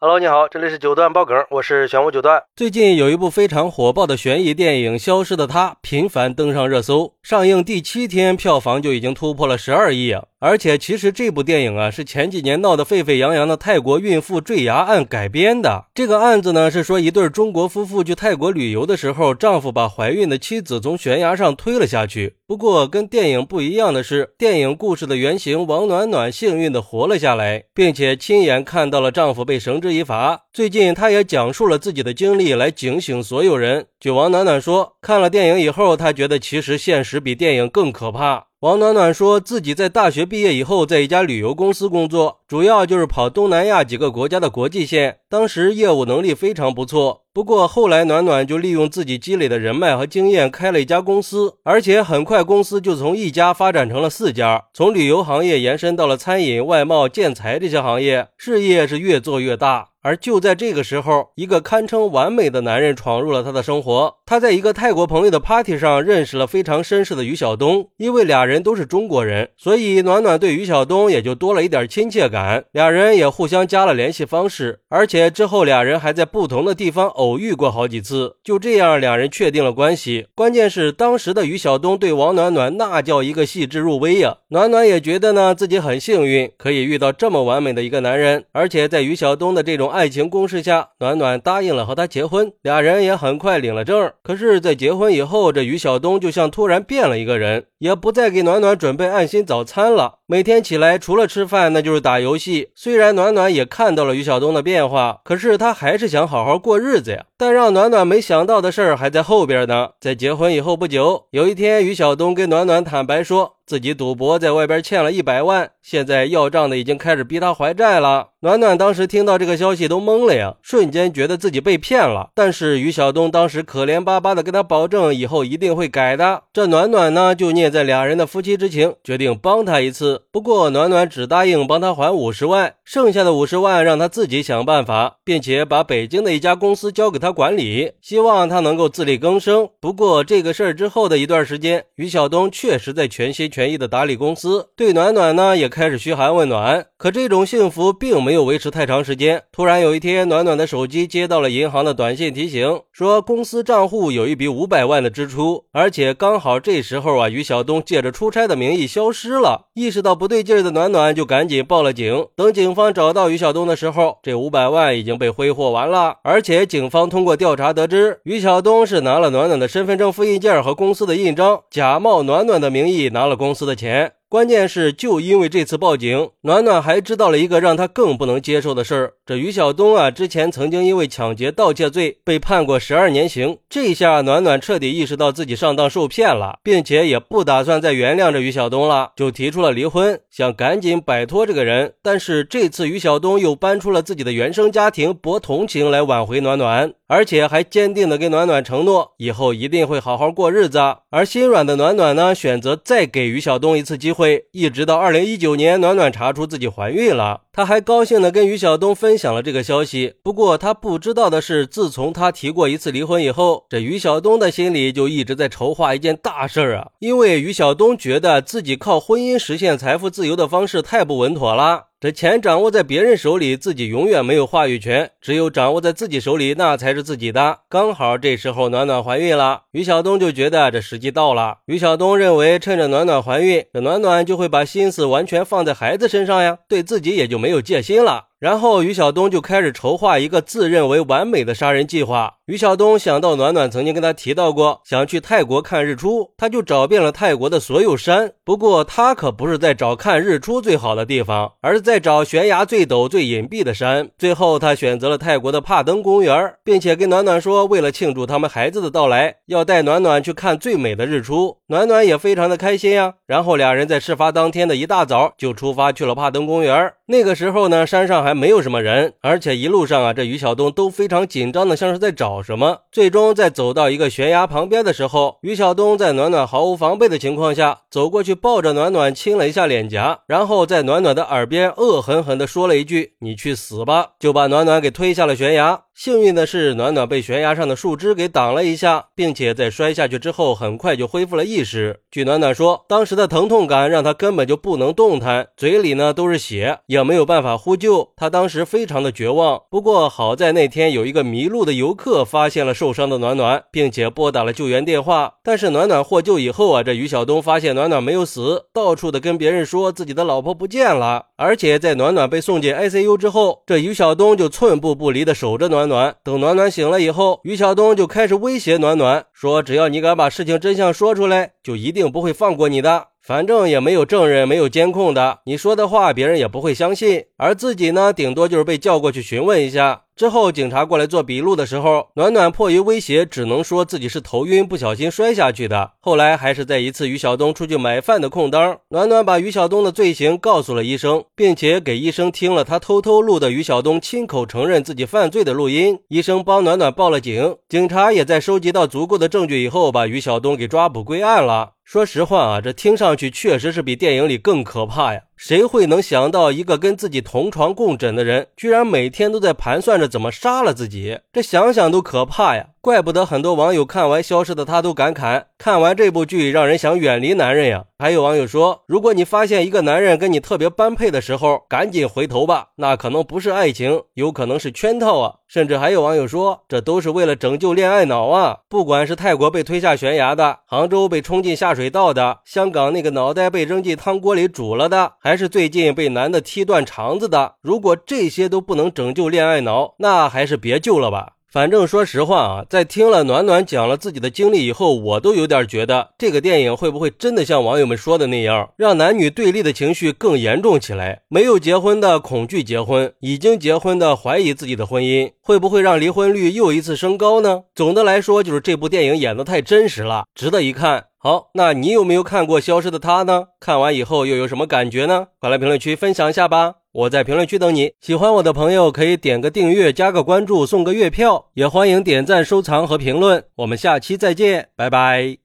Hello，你好，这里是九段爆梗，我是玄武九段。最近有一部非常火爆的悬疑电影《消失的她》频繁登上热搜，上映第七天票房就已经突破了十二亿！而且其实这部电影啊是前几年闹得沸沸扬扬的泰国孕妇坠崖案改编的。这个案子呢是说一对中国夫妇去泰国旅游的时候，丈夫把怀孕的妻子从悬崖上推了下去。不过跟电影不一样的是，电影故事的原型王暖暖幸运的活了下来，并且亲眼看到了丈夫被绳之。以法。最近，她也讲述了自己的经历，来警醒所有人。据王暖暖说，看了电影以后，她觉得其实现实比电影更可怕。王暖暖说自己在大学毕业以后，在一家旅游公司工作，主要就是跑东南亚几个国家的国际线，当时业务能力非常不错。不过后来，暖暖就利用自己积累的人脉和经验，开了一家公司，而且很快公司就从一家发展成了四家，从旅游行业延伸到了餐饮、外贸、建材这些行业，事业是越做越大。而就在这个时候，一个堪称完美的男人闯入了她的生活。她在一个泰国朋友的 party 上认识了非常绅士的于晓东，因为俩人都是中国人，所以暖暖对于晓东也就多了一点亲切感。俩人也互相加了联系方式，而且之后俩人还在不同的地方偶遇过好几次。就这样，两人确定了关系。关键是当时的于晓东对王暖暖那叫一个细致入微呀。暖暖也觉得呢自己很幸运，可以遇到这么完美的一个男人，而且在于晓东的这种。爱爱情攻势下，暖暖答应了和他结婚，俩人也很快领了证。可是，在结婚以后，这于晓东就像突然变了一个人，也不再给暖暖准备爱心早餐了。每天起来除了吃饭，那就是打游戏。虽然暖暖也看到了于晓东的变化，可是他还是想好好过日子呀。但让暖暖没想到的事儿还在后边呢。在结婚以后不久，有一天，于晓东跟暖暖坦白说。自己赌博，在外边欠了一百万，现在要账的已经开始逼他还债了。暖暖当时听到这个消息都懵了呀，瞬间觉得自己被骗了。但是于晓东当时可怜巴巴的跟他保证，以后一定会改的。这暖暖呢，就念在俩人的夫妻之情，决定帮他一次。不过暖暖只答应帮他还五十万，剩下的五十万让他自己想办法，并且把北京的一家公司交给他管理，希望他能够自力更生。不过这个事儿之后的一段时间，于晓东确实在全心全。意的打理公司，对暖暖呢也开始嘘寒问暖。可这种幸福并没有维持太长时间。突然有一天，暖暖的手机接到了银行的短信提醒，说公司账户有一笔五百万的支出，而且刚好这时候啊，于晓小东借着出差的名义消失了。意识到不对劲的暖暖就赶紧报了警。等警方找到于小东的时候，这五百万已经被挥霍完了。而且警方通过调查得知，于小东是拿了暖暖的身份证复印件和公司的印章，假冒暖暖的名义拿了。公司的钱。关键是，就因为这次报警，暖暖还知道了一个让他更不能接受的事儿。这于晓东啊，之前曾经因为抢劫、盗窃罪被判过十二年刑。这下暖暖彻底意识到自己上当受骗了，并且也不打算再原谅这于晓东了，就提出了离婚，想赶紧摆脱这个人。但是这次于晓东又搬出了自己的原生家庭，博同情来挽回暖暖，而且还坚定的跟暖暖承诺，以后一定会好好过日子。而心软的暖暖呢，选择再给于晓东一次机会。会一直到二零一九年，暖暖查出自己怀孕了，她还高兴地跟于晓东分享了这个消息。不过她不知道的是，自从她提过一次离婚以后，这于晓东的心里就一直在筹划一件大事儿啊。因为于晓东觉得自己靠婚姻实现财富自由的方式太不稳妥了。这钱掌握在别人手里，自己永远没有话语权。只有掌握在自己手里，那才是自己的。刚好这时候暖暖怀孕了，于晓东就觉得这时机到了。于晓东认为，趁着暖暖怀孕，这暖暖就会把心思完全放在孩子身上呀，对自己也就没有戒心了。然后于晓东就开始筹划一个自认为完美的杀人计划。于晓东想到暖暖曾经跟他提到过想去泰国看日出，他就找遍了泰国的所有山。不过他可不是在找看日出最好的地方，而是在找悬崖最陡、最隐蔽的山。最后他选择了泰国的帕登公园，并且跟暖暖说，为了庆祝他们孩子的到来，要带暖暖去看最美的日出。暖暖也非常的开心呀。然后俩人在事发当天的一大早就出发去了帕登公园。那个时候呢，山上还没有什么人，而且一路上啊，这于晓东都非常紧张的，像是在找什么。最终在走到一个悬崖旁边的时候，于晓东在暖暖毫无防备的情况下走过去，抱着暖暖亲了一下脸颊，然后在暖暖的耳边恶狠狠地说了一句：“你去死吧！”就把暖暖给推下了悬崖。幸运的是，暖暖被悬崖上的树枝给挡了一下，并且在摔下去之后很快就恢复了意识。据暖暖说，当时的疼痛感让他根本就不能动弹，嘴里呢都是血，也没有办法呼救。他当时非常的绝望。不过好在那天有一个迷路的游客发现了受伤的暖暖，并且拨打了救援电话。但是暖暖获救以后啊，这于晓东发现暖暖没有死，到处的跟别人说自己的老婆不见了。而且在暖暖被送进 ICU 之后，这于晓东就寸步不离的守着暖暖。暖等暖暖醒了以后，于晓东就开始威胁暖暖，说只要你敢把事情真相说出来，就一定不会放过你的。反正也没有证人，没有监控的，你说的话别人也不会相信。而自己呢，顶多就是被叫过去询问一下。之后警察过来做笔录的时候，暖暖迫于威胁，只能说自己是头晕，不小心摔下去的。后来还是在一次于晓东出去买饭的空当，暖暖把于晓东的罪行告诉了医生，并且给医生听了他偷偷录的于晓东亲口承认自己犯罪的录音。医生帮暖暖报了警，警察也在收集到足够的证据以后，把于晓东给抓捕归案了。说实话啊，这听上去确实是比电影里更可怕呀。谁会能想到，一个跟自己同床共枕的人，居然每天都在盘算着怎么杀了自己？这想想都可怕呀！怪不得很多网友看完《消失的她》都感慨，看完这部剧让人想远离男人呀。还有网友说，如果你发现一个男人跟你特别般配的时候，赶紧回头吧，那可能不是爱情，有可能是圈套啊。甚至还有网友说，这都是为了拯救恋爱脑啊！不管是泰国被推下悬崖的，杭州被冲进下水道的，香港那个脑袋被扔进汤锅里煮了的。还是最近被男的踢断肠子的，如果这些都不能拯救恋爱脑，那还是别救了吧。反正说实话啊，在听了暖暖讲了自己的经历以后，我都有点觉得这个电影会不会真的像网友们说的那样，让男女对立的情绪更严重起来？没有结婚的恐惧结婚，已经结婚的怀疑自己的婚姻，会不会让离婚率又一次升高呢？总的来说，就是这部电影演的太真实了，值得一看。好，那你有没有看过《消失的她》呢？看完以后又有什么感觉呢？快来评论区分享一下吧！我在评论区等你。喜欢我的朋友可以点个订阅、加个关注、送个月票，也欢迎点赞、收藏和评论。我们下期再见，拜拜。